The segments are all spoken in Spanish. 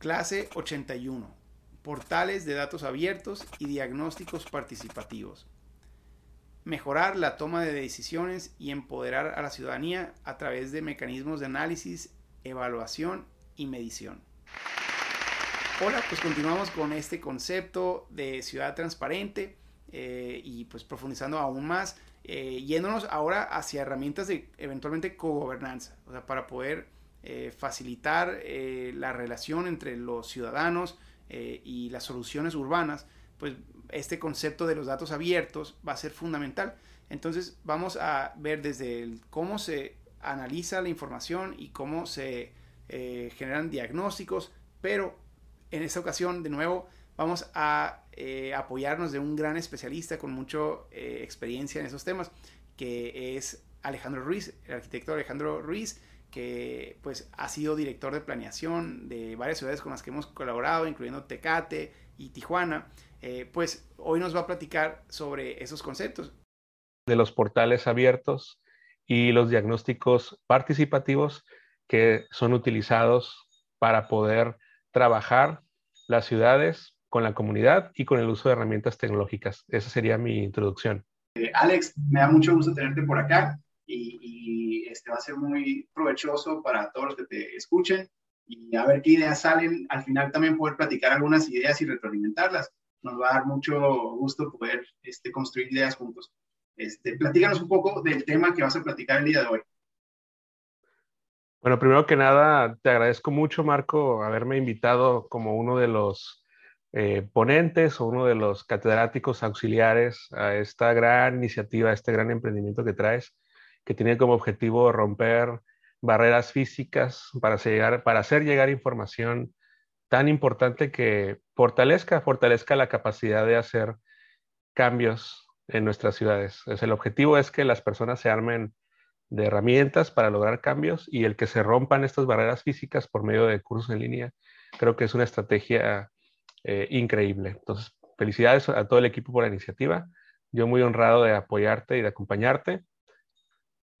Clase 81. Portales de datos abiertos y diagnósticos participativos. Mejorar la toma de decisiones y empoderar a la ciudadanía a través de mecanismos de análisis, evaluación y medición. Hola, pues continuamos con este concepto de ciudad transparente eh, y pues profundizando aún más, eh, yéndonos ahora hacia herramientas de eventualmente cogobernanza, o sea, para poder eh, facilitar la relación entre los ciudadanos y las soluciones urbanas, pues este concepto de los datos abiertos va a ser fundamental. Entonces vamos a ver desde cómo se analiza la información y cómo se generan diagnósticos, pero en esta ocasión, de nuevo, vamos a eh, apoyarnos de un gran especialista con mucha eh, experiencia en esos temas, que es Alejandro Ruiz, el arquitecto Alejandro Ruiz, que pues ha sido director de planeación de varias ciudades con las que hemos colaborado, incluyendo Tecate y Tijuana. Eh, pues hoy nos va a platicar sobre esos conceptos. De los portales abiertos y los diagnósticos participativos que son utilizados para poder trabajar las ciudades con la comunidad y con el uso de herramientas tecnológicas. Esa sería mi introducción. Eh, Alex, me da mucho gusto tenerte por acá y, este va a ser muy provechoso para todos los que te escuchen y a ver qué ideas salen. Al final también poder platicar algunas ideas y retroalimentarlas. Nos va a dar mucho gusto poder este, construir ideas juntos. Este, platícanos un poco del tema que vas a platicar el día de hoy. Bueno, primero que nada, te agradezco mucho, Marco, haberme invitado como uno de los eh, ponentes o uno de los catedráticos auxiliares a esta gran iniciativa, a este gran emprendimiento que traes, que tiene como objetivo romper barreras físicas para, llegar, para hacer llegar información tan importante que fortalezca, fortalezca la capacidad de hacer cambios en nuestras ciudades. Es, el objetivo es que las personas se armen de herramientas para lograr cambios y el que se rompan estas barreras físicas por medio de cursos en línea, creo que es una estrategia eh, increíble. Entonces, felicidades a todo el equipo por la iniciativa. Yo muy honrado de apoyarte y de acompañarte.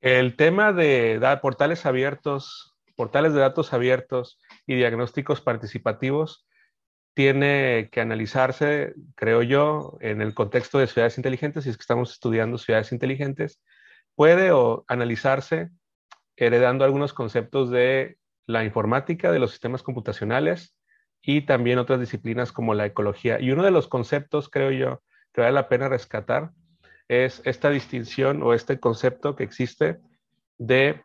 El tema de portales abiertos, portales de datos abiertos y diagnósticos participativos tiene que analizarse, creo yo, en el contexto de ciudades inteligentes, si es que estamos estudiando ciudades inteligentes, puede o analizarse heredando algunos conceptos de la informática, de los sistemas computacionales y también otras disciplinas como la ecología. Y uno de los conceptos, creo yo, que vale la pena rescatar es esta distinción o este concepto que existe de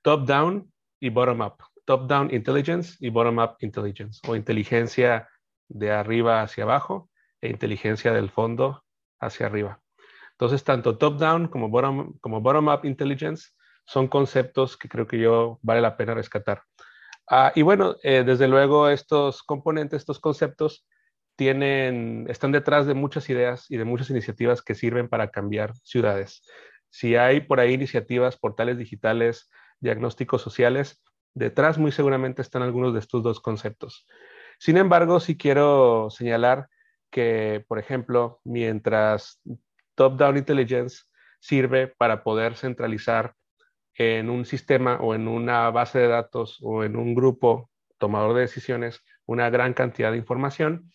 top-down y bottom-up. Top-down intelligence y bottom-up intelligence, o inteligencia de arriba hacia abajo e inteligencia del fondo hacia arriba. Entonces, tanto top-down como bottom-up como bottom intelligence son conceptos que creo que yo vale la pena rescatar. Ah, y bueno, eh, desde luego estos componentes, estos conceptos, tienen, están detrás de muchas ideas y de muchas iniciativas que sirven para cambiar ciudades. Si hay por ahí iniciativas, portales digitales, diagnósticos sociales, detrás muy seguramente están algunos de estos dos conceptos. Sin embargo, sí quiero señalar que, por ejemplo, mientras Top-Down Intelligence sirve para poder centralizar en un sistema o en una base de datos o en un grupo tomador de decisiones una gran cantidad de información.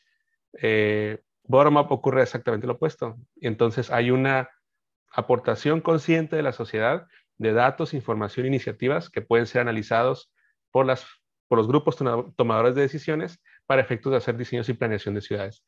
Eh, Bottom-up ocurre exactamente lo opuesto. Entonces hay una aportación consciente de la sociedad de datos, información, iniciativas que pueden ser analizados por, por los grupos tomadores de decisiones para efectos de hacer diseños y planeación de ciudades.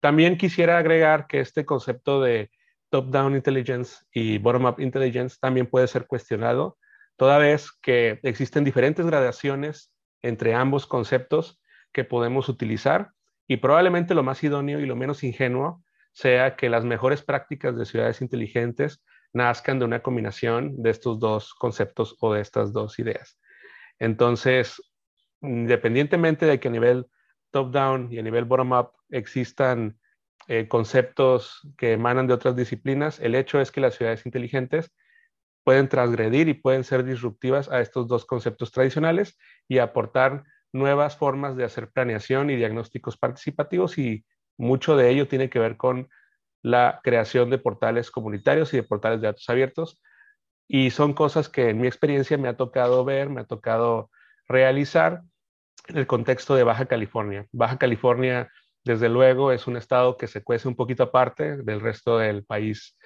También quisiera agregar que este concepto de top-down intelligence y bottom-up intelligence también puede ser cuestionado, toda vez que existen diferentes gradaciones entre ambos conceptos que podemos utilizar y probablemente lo más idóneo y lo menos ingenuo sea que las mejores prácticas de ciudades inteligentes nazcan de una combinación de estos dos conceptos o de estas dos ideas. Entonces, independientemente de que a nivel top-down y a nivel bottom-up existan eh, conceptos que emanan de otras disciplinas, el hecho es que las ciudades inteligentes pueden transgredir y pueden ser disruptivas a estos dos conceptos tradicionales y aportar nuevas formas de hacer planeación y diagnósticos participativos y mucho de ello tiene que ver con la creación de portales comunitarios y de portales de datos abiertos y son cosas que en mi experiencia me ha tocado ver, me ha tocado realizar en el contexto de Baja California. Baja California, desde luego, es un estado que se cuece un poquito aparte del resto del país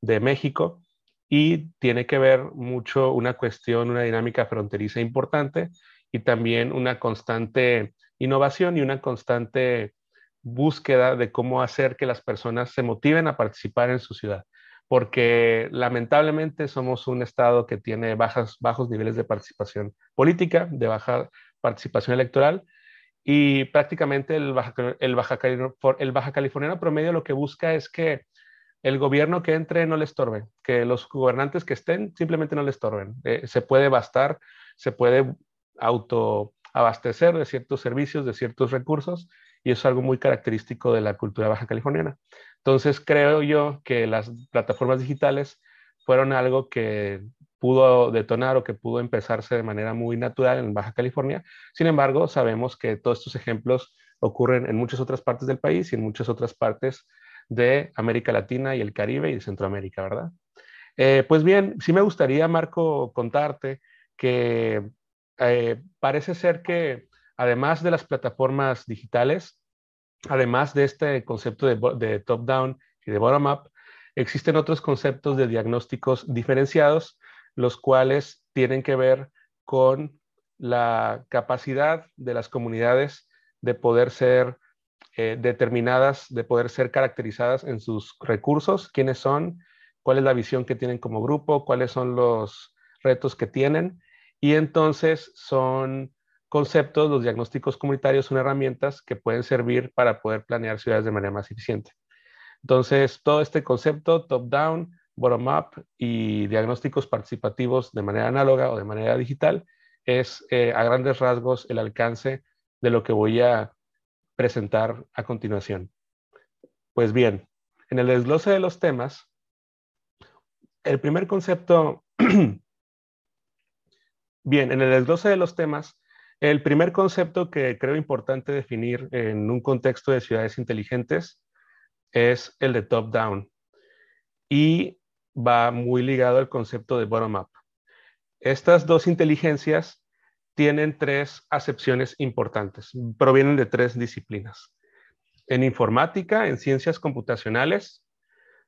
de México y tiene que ver mucho una cuestión, una dinámica fronteriza importante y también una constante innovación y una constante búsqueda de cómo hacer que las personas se motiven a participar en su ciudad. Porque lamentablemente somos un estado que tiene bajas, bajos niveles de participación política, de baja participación electoral, y prácticamente el baja, el baja, el californiano promedio lo que busca es que el gobierno que entre no le estorbe, que los gobernantes que estén simplemente no le estorben. Eh, se puede bastar, se puede autoabastecer de ciertos servicios, de ciertos recursos, y eso es algo muy característico de la cultura baja californiana. Entonces, creo yo que las plataformas digitales fueron algo que pudo detonar o que pudo empezarse de manera muy natural en Baja California. Sin embargo, sabemos que todos estos ejemplos ocurren en muchas otras partes del país y en muchas otras partes de América Latina y el Caribe y Centroamérica, ¿verdad? Eh, pues bien, sí me gustaría, Marco, contarte que eh, parece ser que además de las plataformas digitales, además de este concepto de, top-down y de bottom-up, existen otros conceptos de diagnósticos diferenciados, los cuales tienen que ver con la capacidad de las comunidades de poder ser eh, determinadas, de poder ser caracterizadas en sus recursos, quiénes son, cuál es la visión que tienen como grupo, cuáles son los retos que tienen. Y entonces son conceptos, los diagnósticos comunitarios son herramientas que pueden servir para poder planear ciudades de manera más eficiente. Entonces, todo este concepto, top-down, bottom-up y diagnósticos participativos de manera análoga o de manera digital, es eh, a grandes rasgos el alcance de lo que voy a presentar a continuación. Pues bien, en el desglose de los temas, el primer concepto, bien, en el desglose de los temas, el primer concepto que creo importante definir en un contexto de ciudades inteligentes es el de top-down y va muy ligado al concepto de bottom-up. Estas dos inteligencias tienen tres acepciones importantes, provienen de tres disciplinas. En informática, en ciencias computacionales,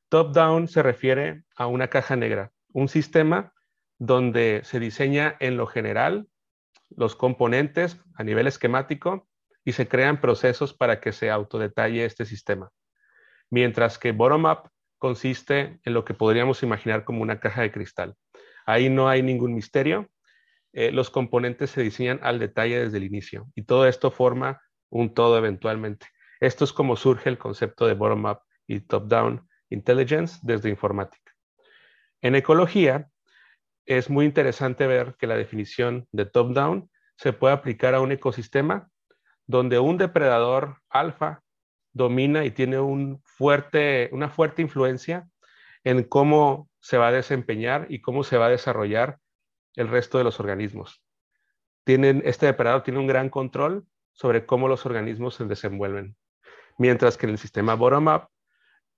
top-down se refiere a una caja negra, un sistema donde se diseña en lo general los componentes a nivel esquemático y se crean procesos para que se autodetalle este sistema. Mientras que bottom-up consiste en lo que podríamos imaginar como una caja de cristal. Ahí no hay ningún misterio, eh, los componentes se diseñan al detalle desde el inicio y todo esto forma un todo eventualmente. Esto es como surge el concepto de bottom-up y top-down intelligence desde informática. En ecología, es muy interesante ver que la definición de top-down se puede aplicar a un ecosistema donde un depredador alfa domina y tiene un fuerte, una fuerte influencia en cómo se va a desempeñar y cómo se va a desarrollar el resto de los organismos. Tienen, este depredador tiene un gran control sobre cómo los organismos se desenvuelven. Mientras que en el sistema bottom-up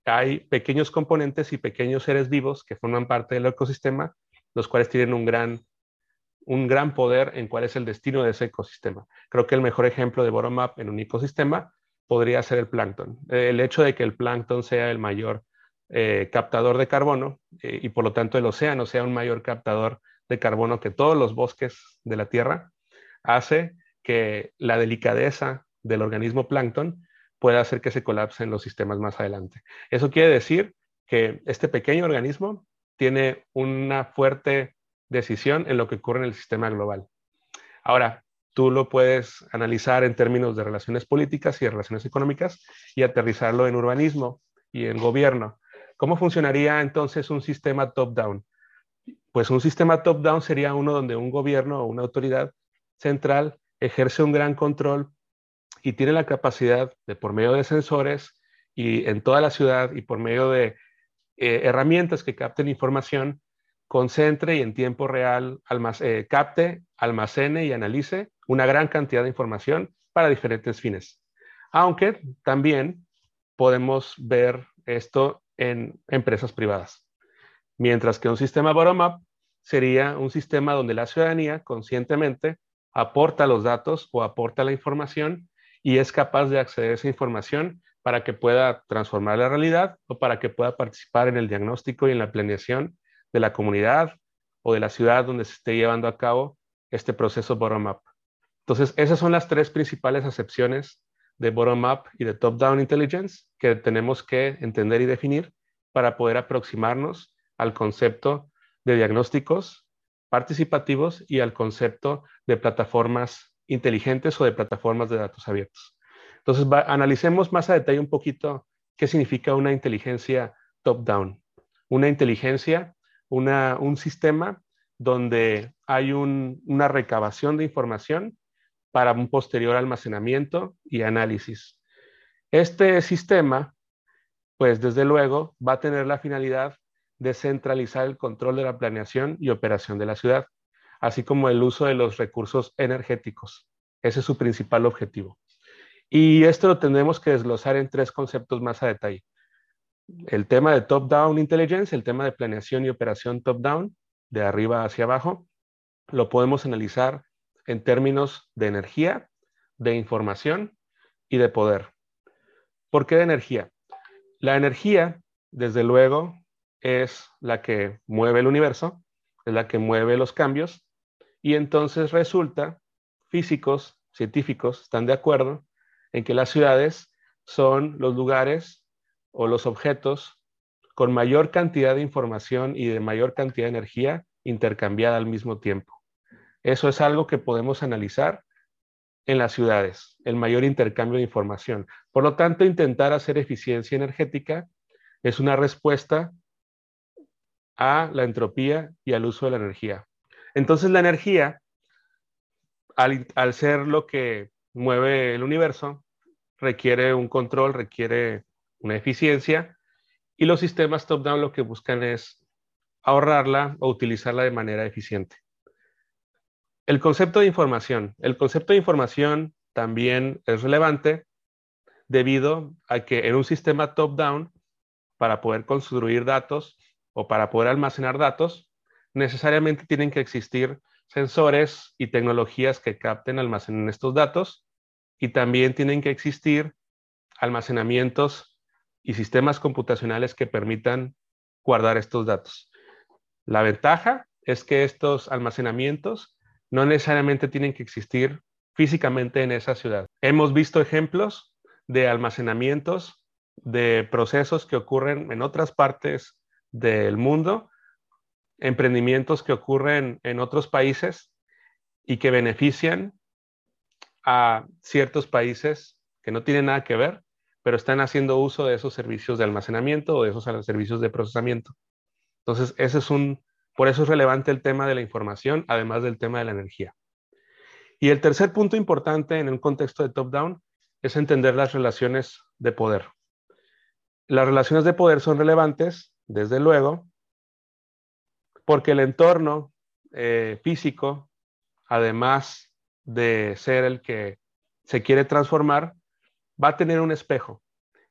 hay pequeños componentes y pequeños seres vivos que forman parte del ecosistema, los cuales tienen un gran, un gran poder en cuál es el destino de ese ecosistema. Creo que el mejor ejemplo de bottom-up en un ecosistema podría ser el plancton. El hecho de que el plancton sea el mayor eh, captador de carbono eh, y por lo tanto el océano sea un mayor captador de carbono que todos los bosques de la Tierra, hace que la delicadeza del organismo plancton pueda hacer que se colapsen los sistemas más adelante. Eso quiere decir que este pequeño organismo tiene una fuerte decisión en lo que ocurre en el sistema global. Ahora, tú lo puedes analizar en términos de relaciones políticas y de relaciones económicas y aterrizarlo en urbanismo y en gobierno. ¿Cómo funcionaría entonces un sistema top-down? Pues un sistema top-down sería uno donde un gobierno o una autoridad central ejerce un gran control y tiene la capacidad de, por medio de sensores y en toda la ciudad y por medio de eh, herramientas que capten información, concentre y en tiempo real eh, capte, almacene y analice una gran cantidad de información para diferentes fines. Aunque también podemos ver esto en empresas privadas. Mientras que un sistema bottom-up sería un sistema donde la ciudadanía conscientemente aporta los datos o aporta la información y es capaz de acceder a esa información para que pueda transformar la realidad o para que pueda participar en el diagnóstico y en la planeación de la comunidad o de la ciudad donde se esté llevando a cabo este proceso bottom-up. Entonces, esas son las tres principales acepciones de bottom-up y de top-down intelligence que tenemos que entender y definir para poder aproximarnos al concepto de diagnósticos participativos y al concepto de plataformas inteligentes o de plataformas de datos abiertos. Entonces, analicemos más a detalle un poquito qué significa una inteligencia top-down. Una inteligencia, un sistema donde hay una recabación de información para un posterior almacenamiento y análisis. Este sistema, pues desde luego, va a tener la finalidad de centralizar el control de la planeación y operación de la ciudad, así como el uso de los recursos energéticos. Ese es su principal objetivo. Y esto lo tendremos que desglosar en tres conceptos más a detalle. El tema de top-down intelligence, el tema de planeación y operación top-down, de arriba hacia abajo, lo podemos analizar en términos de energía, de información y de poder. ¿Por qué de energía? La energía, desde luego, es la que mueve el universo, es la que mueve los cambios, y entonces resulta, físicos, científicos están de acuerdo en que las ciudades son los lugares o los objetos con mayor cantidad de información y de mayor cantidad de energía intercambiada al mismo tiempo. Eso es algo que podemos analizar en las ciudades, el mayor intercambio de información. Por lo tanto, intentar hacer eficiencia energética es una respuesta a la entropía y al uso de la energía. Entonces, la energía, al, ser lo que mueve el universo, requiere un control, requiere una eficiencia y los sistemas top-down lo que buscan es ahorrarla o utilizarla de manera eficiente. El concepto de información. El concepto de información también es relevante debido a que en un sistema top-down, para poder construir datos o para poder almacenar datos, necesariamente tienen que existir sensores y tecnologías que capten, almacenen estos datos y también tienen que existir almacenamientos y sistemas computacionales que permitan guardar estos datos. La ventaja es que estos almacenamientos no necesariamente tienen que existir físicamente en esa ciudad. Hemos visto ejemplos de almacenamientos de procesos que ocurren en otras partes del mundo, emprendimientos que ocurren en otros países y que benefician a ciertos países que no tienen nada que ver, pero están haciendo uso de esos servicios de almacenamiento o de esos servicios de procesamiento. Entonces, ese es un, por eso es relevante el tema de la información, además del tema de la energía. Y el tercer punto importante en un contexto de top-down es entender las relaciones de poder. Las relaciones de poder son relevantes, desde luego, porque el entorno eh, físico, además de ser el que se quiere transformar, va a tener un espejo.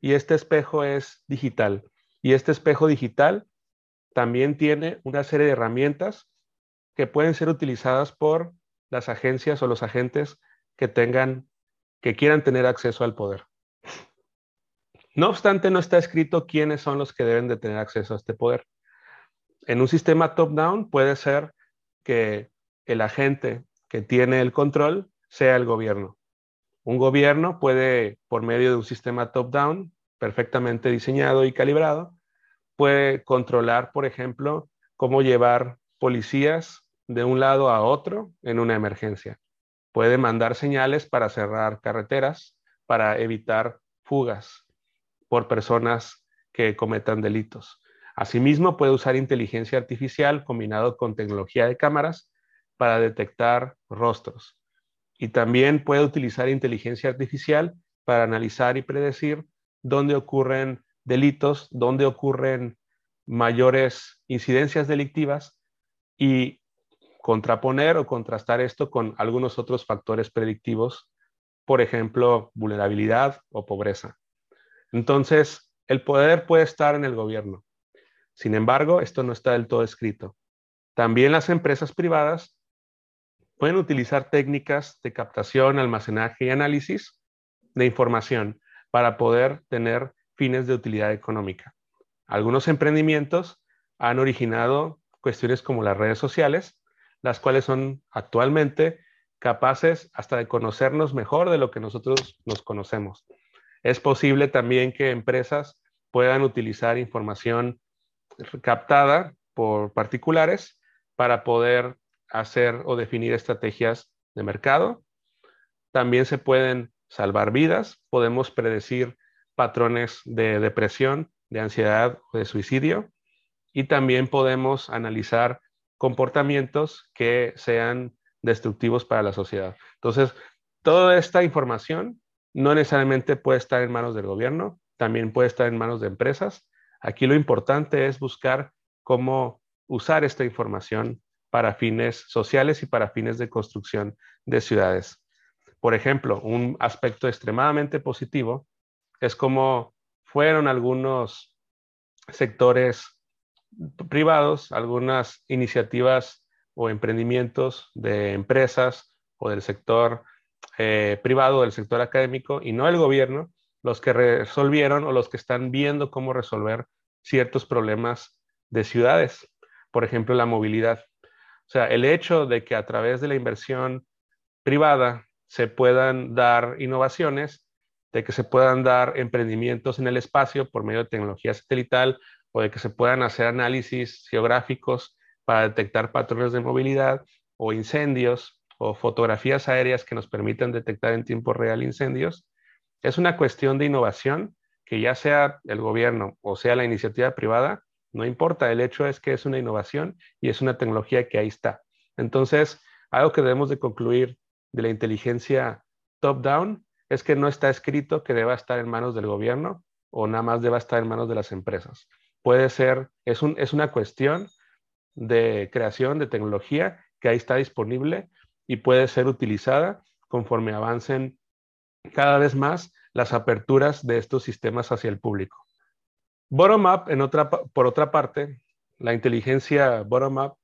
Y este espejo es digital. Y este espejo digital también tiene una serie de herramientas que pueden ser utilizadas por las agencias o los agentes que tengan, que quieran tener acceso al poder. No obstante, no está escrito quiénes son los que deben de tener acceso a este poder. En un sistema top-down puede ser que el agente que tiene el control sea el gobierno. Un gobierno puede, por medio de un sistema top-down perfectamente diseñado y calibrado, puede controlar, por ejemplo, cómo llevar policías de un lado a otro en una emergencia. Puede mandar señales para cerrar carreteras, para evitar fugas por personas que cometan delitos. Asimismo, puede usar inteligencia artificial combinado con tecnología de cámaras para detectar rostros. Y también puede utilizar inteligencia artificial para analizar y predecir dónde ocurren delitos, dónde ocurren mayores incidencias delictivas y contraponer o contrastar esto con algunos otros factores predictivos, por ejemplo, vulnerabilidad o pobreza. Entonces, el poder puede estar en el gobierno. Sin embargo, esto no está del todo escrito. También las empresas privadas pueden utilizar técnicas de captación, almacenaje y análisis de información para poder tener fines de utilidad económica. Algunos emprendimientos han originado cuestiones como las redes sociales, las cuales son actualmente capaces hasta de conocernos mejor de lo que nosotros nos conocemos. Es posible también que empresas puedan utilizar información captada por particulares para poder hacer o definir estrategias de mercado. También se pueden salvar vidas, podemos predecir patrones de depresión, de ansiedad o de suicidio y también podemos analizar comportamientos que sean destructivos para la sociedad. Entonces, toda esta información no necesariamente puede estar en manos del gobierno, también puede estar en manos de empresas. Aquí lo importante es buscar cómo usar esta información para fines sociales y para fines de construcción de ciudades. Por ejemplo, un aspecto extremadamente positivo es cómo fueron algunos sectores privados, algunas iniciativas o emprendimientos de empresas o del sector eh, privado, del sector académico, y no el gobierno, los que resolvieron o los que están viendo cómo resolver ciertos problemas de ciudades, por ejemplo, la movilidad. O sea, el hecho de que a través de la inversión privada se puedan dar innovaciones, de que se puedan dar emprendimientos en el espacio por medio de tecnología satelital o de que se puedan hacer análisis geográficos para detectar patrones de movilidad o incendios o fotografías aéreas que nos permitan detectar en tiempo real incendios, es una cuestión de innovación que ya sea el gobierno o sea la iniciativa privada, no importa, el hecho es que es una innovación y es una tecnología que ahí está. Entonces, algo que debemos de concluir de la inteligencia top-down es que no está escrito que deba estar en manos del gobierno o nada más deba estar en manos de las empresas. Puede ser, es, un, es una cuestión de creación de tecnología que ahí está disponible y puede ser utilizada conforme avancen cada vez más las aperturas de estos sistemas hacia el público. Bottom-up, por otra parte, la inteligencia bottom-up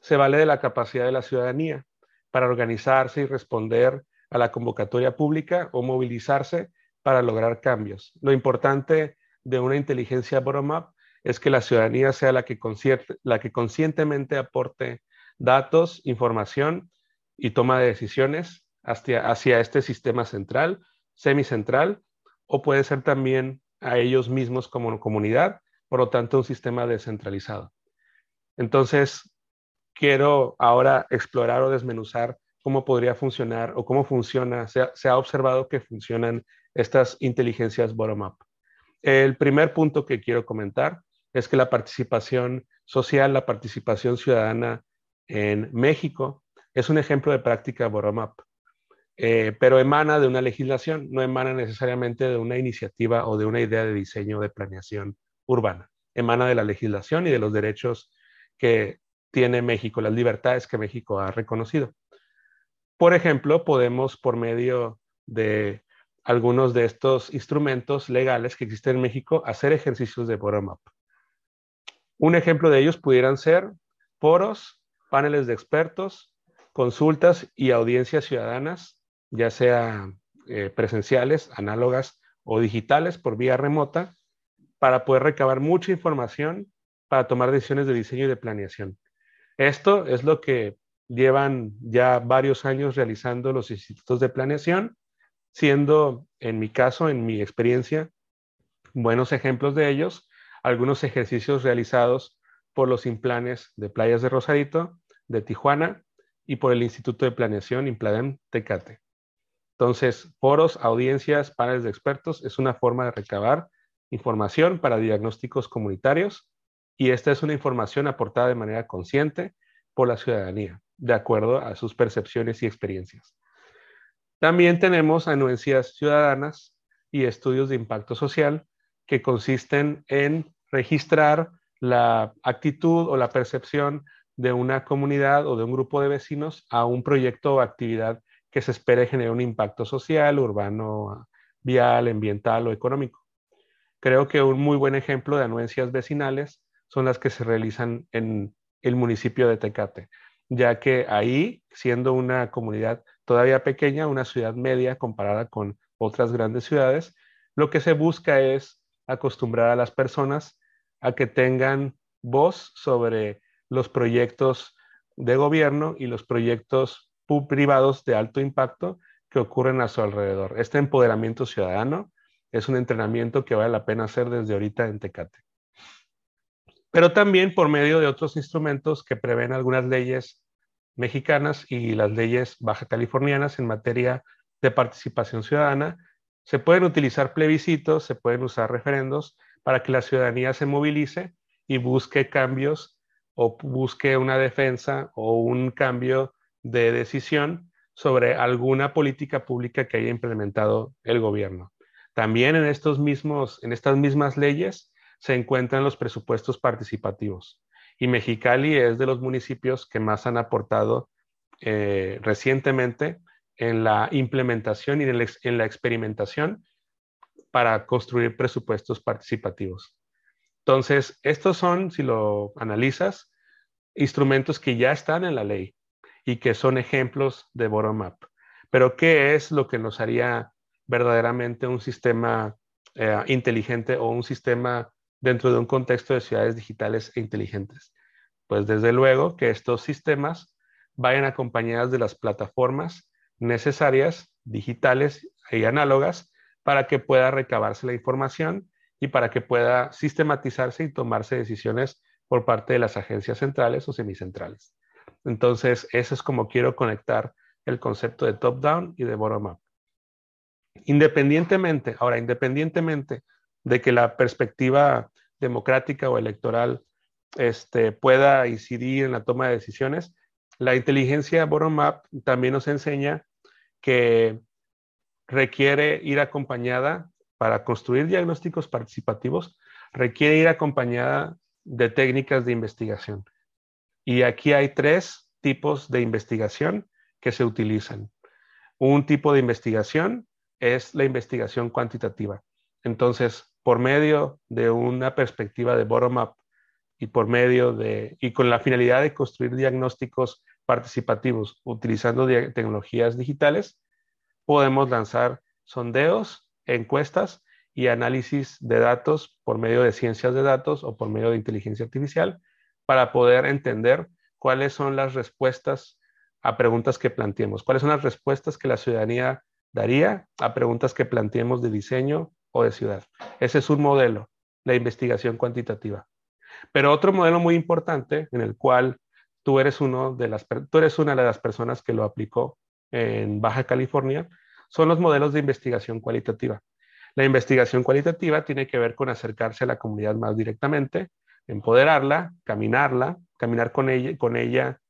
se vale de la capacidad de la ciudadanía para organizarse y responder a la convocatoria pública o movilizarse para lograr cambios. Lo importante de una inteligencia bottom-up es que la ciudadanía sea la que, la que conscientemente aporte datos, información y toma de decisiones hacia, hacia este sistema central, semicentral, o puede ser también a ellos mismos como comunidad, por lo tanto un sistema descentralizado. Entonces, quiero ahora explorar o desmenuzar cómo podría funcionar o cómo funciona, se ha, observado que funcionan estas inteligencias bottom-up. El primer punto que quiero comentar es que la participación social, la participación ciudadana en México es un ejemplo de práctica bottom-up, eh, pero emana de una legislación, no emana necesariamente de una iniciativa o de una idea de diseño de planeación urbana. Emana de la legislación y de los derechos que tiene México, las libertades que México ha reconocido. Por ejemplo, podemos, por medio de algunos de estos instrumentos legales que existen en México, hacer ejercicios de bottom-up. Un ejemplo de ellos pudieran ser foros, paneles de expertos, consultas y audiencias ciudadanas, ya sea eh, presenciales, análogas o digitales por vía remota, para poder recabar mucha información para tomar decisiones de diseño y de planeación. Esto es lo que llevan ya varios años realizando los institutos de planeación, siendo en mi caso, en mi experiencia, buenos ejemplos de ellos, algunos ejercicios realizados por los implanes de Playas de Rosarito, de Tijuana y por el Instituto de Planeación Impladem Tecate. Entonces, foros, audiencias, paneles de expertos es una forma de recabar información para diagnósticos comunitarios y esta es una información aportada de manera consciente por la ciudadanía de acuerdo a sus percepciones y experiencias. También tenemos anuencias ciudadanas y estudios de impacto social que consisten en registrar la actitud o la percepción de una comunidad o de un grupo de vecinos a un proyecto o actividad que se espere generar un impacto social, urbano, vial, ambiental o económico. Creo que un muy buen ejemplo de anuencias vecinales son las que se realizan en el municipio de Tecate. ya que ahí, siendo una comunidad todavía pequeña, una ciudad media comparada con otras grandes ciudades, lo que se busca es acostumbrar a las personas a que tengan voz sobre los proyectos de gobierno y los proyectos privados de alto impacto que ocurren a su alrededor. Este empoderamiento ciudadano es un entrenamiento que vale la pena hacer desde ahorita en Tecate. Pero también por medio de otros instrumentos que prevén algunas leyes mexicanas y las leyes baja californianas en materia de participación ciudadana, se pueden utilizar plebiscitos, se pueden usar referendos para que la ciudadanía se movilice y busque cambios o busque una defensa o un cambio de decisión sobre alguna política pública que haya implementado el gobierno. También en, estos mismos, en estas mismas leyes se encuentran los presupuestos participativos. Y Mexicali es de los municipios que más han aportado eh, recientemente en la implementación y en, en la experimentación para construir presupuestos participativos. Entonces, estos son, si lo analizas, instrumentos que ya están en la ley y que son ejemplos de bottom-up. Pero, ¿qué es lo que nos haría verdaderamente un sistema eh, inteligente o un sistema dentro de un contexto de ciudades digitales e inteligentes? Pues desde luego que estos sistemas vayan acompañadas de las plataformas necesarias, digitales y análogas, para que pueda recabarse la información y para que pueda sistematizarse y tomarse decisiones por parte de las agencias centrales o semicentrales. Entonces, eso es como quiero conectar el concepto de top-down y de bottom-up. Independientemente, ahora, independientemente de que la perspectiva democrática o electoral este, pueda incidir en la toma de decisiones, la inteligencia bottom-up también nos enseña que requiere ir acompañada para construir diagnósticos participativos, requiere ir acompañada de técnicas de investigación. Y aquí hay tres tipos de investigación que se utilizan. Un tipo de investigación es la investigación cuantitativa. Entonces, por medio de una perspectiva de bottom-up y por medio de, y con la finalidad de construir diagnósticos participativos utilizando tecnologías digitales, podemos lanzar sondeos, encuestas y análisis de datos por medio de ciencias de datos o por medio de inteligencia artificial para poder entender cuáles son las respuestas a preguntas que planteemos, cuáles son las respuestas que la ciudadanía daría a preguntas que planteemos de diseño o de ciudad. Ese es un modelo, la investigación cuantitativa. Pero otro modelo muy importante en el cual tú eres, uno de las, tú eres una de las personas que lo aplicó en Baja California son los modelos de investigación cualitativa. La investigación cualitativa tiene que ver con acercarse a la comunidad más directamente, empoderarla, caminarla, caminar con ella,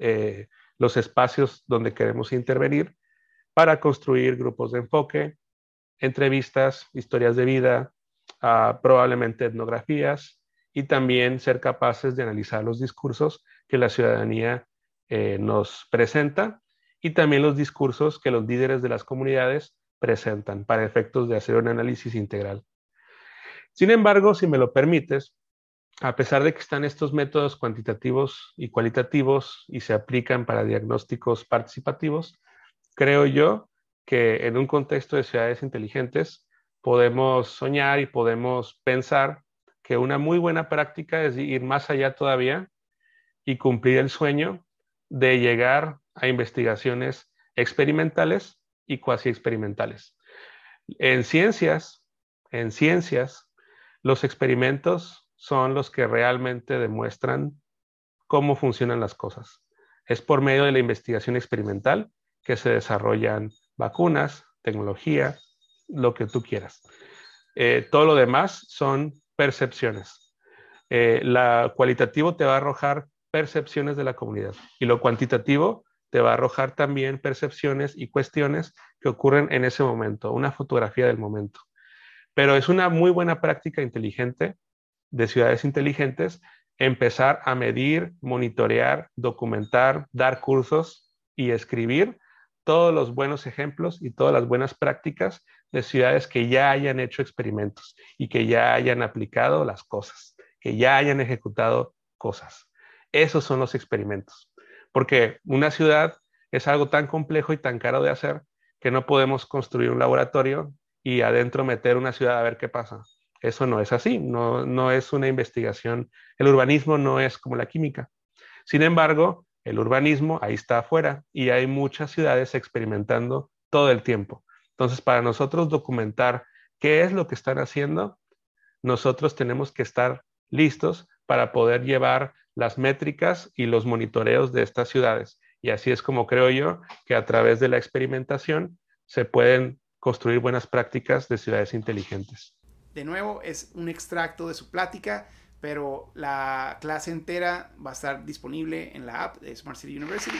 eh, los espacios donde queremos intervenir para construir grupos de enfoque, entrevistas, historias de vida, ah, probablemente etnografías y también ser capaces de analizar los discursos que la ciudadanía eh, nos presenta y también los discursos que los líderes de las comunidades presentan para efectos de hacer un análisis integral. Sin embargo, si me lo permites, a pesar de que están estos métodos cuantitativos y cualitativos y se aplican para diagnósticos participativos, creo yo que en un contexto de ciudades inteligentes podemos soñar y podemos pensar que una muy buena práctica es ir más allá todavía y cumplir el sueño de llegar a investigaciones experimentales y cuasi experimentales. En ciencias, en ciencias, los experimentos son los que realmente demuestran cómo funcionan las cosas. Es por medio de la investigación experimental que se desarrollan vacunas, tecnología, lo que tú quieras. Eh, todo lo demás son percepciones. Eh, la cualitativo te va a arrojar percepciones de la comunidad y lo cuantitativo te va a arrojar también percepciones y cuestiones que ocurren en ese momento, una fotografía del momento. Pero es una muy buena práctica inteligente de ciudades inteligentes empezar a medir, monitorear, documentar, dar cursos y escribir todos los buenos ejemplos y todas las buenas prácticas de ciudades que ya hayan hecho experimentos y que ya hayan aplicado las cosas, que ya hayan ejecutado cosas. Esos son los experimentos. porque una ciudad es algo tan complejo y tan caro de hacer que no podemos construir un laboratorio y adentro meter una ciudad a ver qué pasa. Eso no es así, no, no es una investigación. El urbanismo no es como la química. Sin embargo, el urbanismo ahí está afuera y hay muchas ciudades experimentando todo el tiempo. Entonces, para nosotros documentar qué es lo que están haciendo, nosotros tenemos que estar listos para poder llevar las métricas y los monitoreos de estas ciudades. Y así es como creo yo que a través de la experimentación se pueden construir buenas prácticas de ciudades inteligentes. De nuevo, es un extracto de su plática, pero la clase entera va a estar disponible en la app de Smart City University.